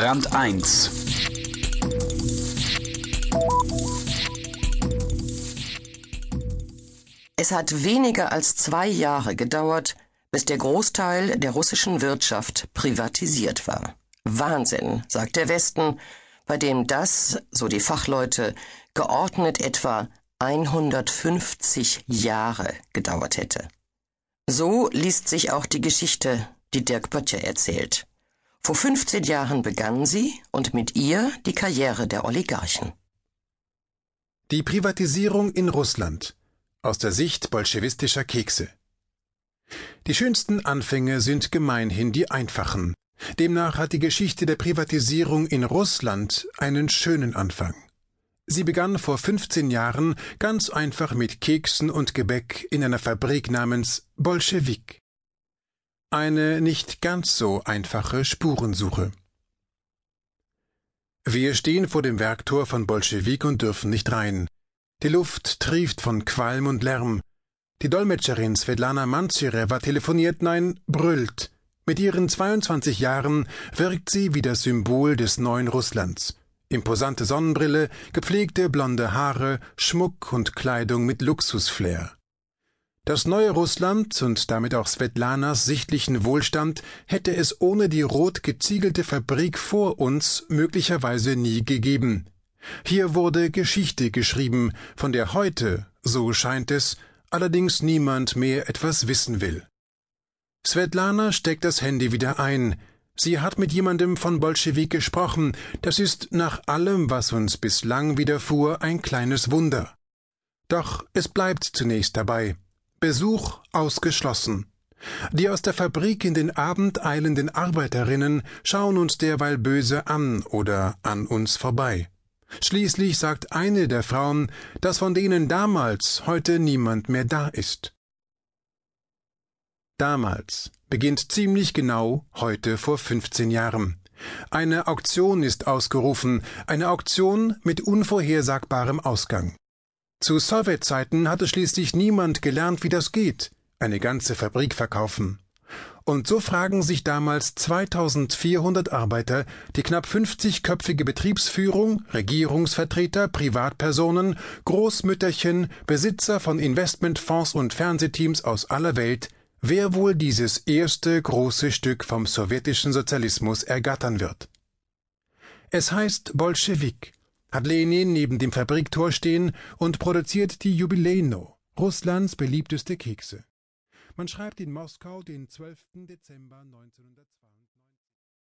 Brand 1 Es hat weniger als zwei Jahre gedauert, bis der Großteil der russischen Wirtschaft privatisiert war. Wahnsinn, sagt der Westen, bei dem das, so die Fachleute, geordnet etwa 150 Jahre gedauert hätte. So liest sich auch die Geschichte, die Dirk Böttcher erzählt. Vor 15 Jahren begann sie und mit ihr die Karriere der Oligarchen. Die Privatisierung in Russland aus der Sicht bolschewistischer Kekse. Die schönsten Anfänge sind gemeinhin die einfachen. Demnach hat die Geschichte der Privatisierung in Russland einen schönen Anfang. Sie begann vor 15 Jahren ganz einfach mit Keksen und Gebäck in einer Fabrik namens Bolschewik. Eine nicht ganz so einfache Spurensuche. Wir stehen vor dem Werktor von Bolschewik und dürfen nicht rein. Die Luft trieft von Qualm und Lärm. Die Dolmetscherin Svetlana Manzyrewa telefoniert, nein, brüllt. Mit ihren 22 Jahren wirkt sie wie das Symbol des neuen Russlands. Imposante Sonnenbrille, gepflegte blonde Haare, Schmuck und Kleidung mit Luxusflair. Das neue Russland und damit auch Svetlanas sichtlichen Wohlstand hätte es ohne die rot geziegelte Fabrik vor uns möglicherweise nie gegeben. Hier wurde Geschichte geschrieben, von der heute, so scheint es, allerdings niemand mehr etwas wissen will. Svetlana steckt das Handy wieder ein, Sie hat mit jemandem von Bolschewik gesprochen. Das ist nach allem, was uns bislang widerfuhr, ein kleines Wunder. Doch es bleibt zunächst dabei. Besuch ausgeschlossen. Die aus der Fabrik in den Abend eilenden Arbeiterinnen schauen uns derweil böse an oder an uns vorbei. Schließlich sagt eine der Frauen, dass von denen damals heute niemand mehr da ist. Damals beginnt ziemlich genau heute vor 15 Jahren. Eine Auktion ist ausgerufen, eine Auktion mit unvorhersagbarem Ausgang. Zu Sowjetzeiten hatte schließlich niemand gelernt, wie das geht, eine ganze Fabrik verkaufen. Und so fragen sich damals 2400 Arbeiter, die knapp 50-köpfige Betriebsführung, Regierungsvertreter, Privatpersonen, Großmütterchen, Besitzer von Investmentfonds und Fernsehteams aus aller Welt, wer wohl dieses erste große Stück vom sowjetischen Sozialismus ergattern wird. Es heißt Bolschewik, hat Lenin neben dem Fabriktor stehen und produziert die Jubileno, Russlands beliebteste Kekse. Man schreibt in Moskau den 12. Dezember 1992.